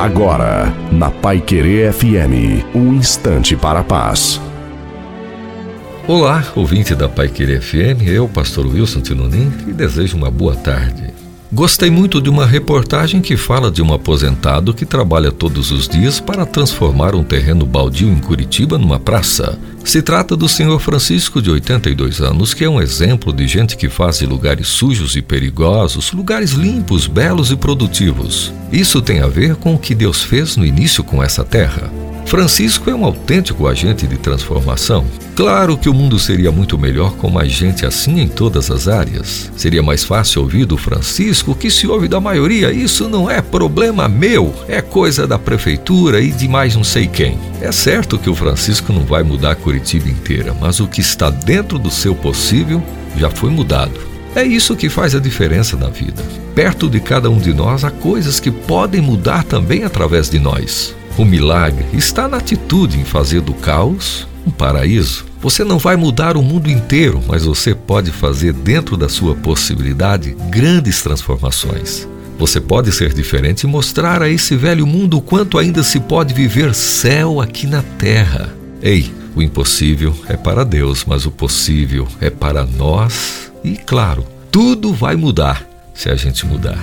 Agora, na Pai Querer FM, um instante para a paz. Olá, ouvinte da Pai Querer FM, eu, pastor Wilson Tinonim, e desejo uma boa tarde. Gostei muito de uma reportagem que fala de um aposentado que trabalha todos os dias para transformar um terreno baldio em Curitiba numa praça. Se trata do senhor Francisco, de 82 anos, que é um exemplo de gente que faz de lugares sujos e perigosos lugares limpos, belos e produtivos. Isso tem a ver com o que Deus fez no início com essa terra. Francisco é um autêntico agente de transformação. Claro que o mundo seria muito melhor com mais gente assim em todas as áreas. Seria mais fácil ouvir do Francisco que se ouve da maioria. Isso não é problema meu, é coisa da prefeitura e de mais não sei quem. É certo que o Francisco não vai mudar Curitiba inteira, mas o que está dentro do seu possível já foi mudado. É isso que faz a diferença na vida. Perto de cada um de nós há coisas que podem mudar também através de nós. O milagre está na atitude em fazer do caos um paraíso. Você não vai mudar o mundo inteiro, mas você pode fazer dentro da sua possibilidade grandes transformações. Você pode ser diferente e mostrar a esse velho mundo o quanto ainda se pode viver céu aqui na terra. Ei, o impossível é para Deus, mas o possível é para nós. E claro, tudo vai mudar se a gente mudar.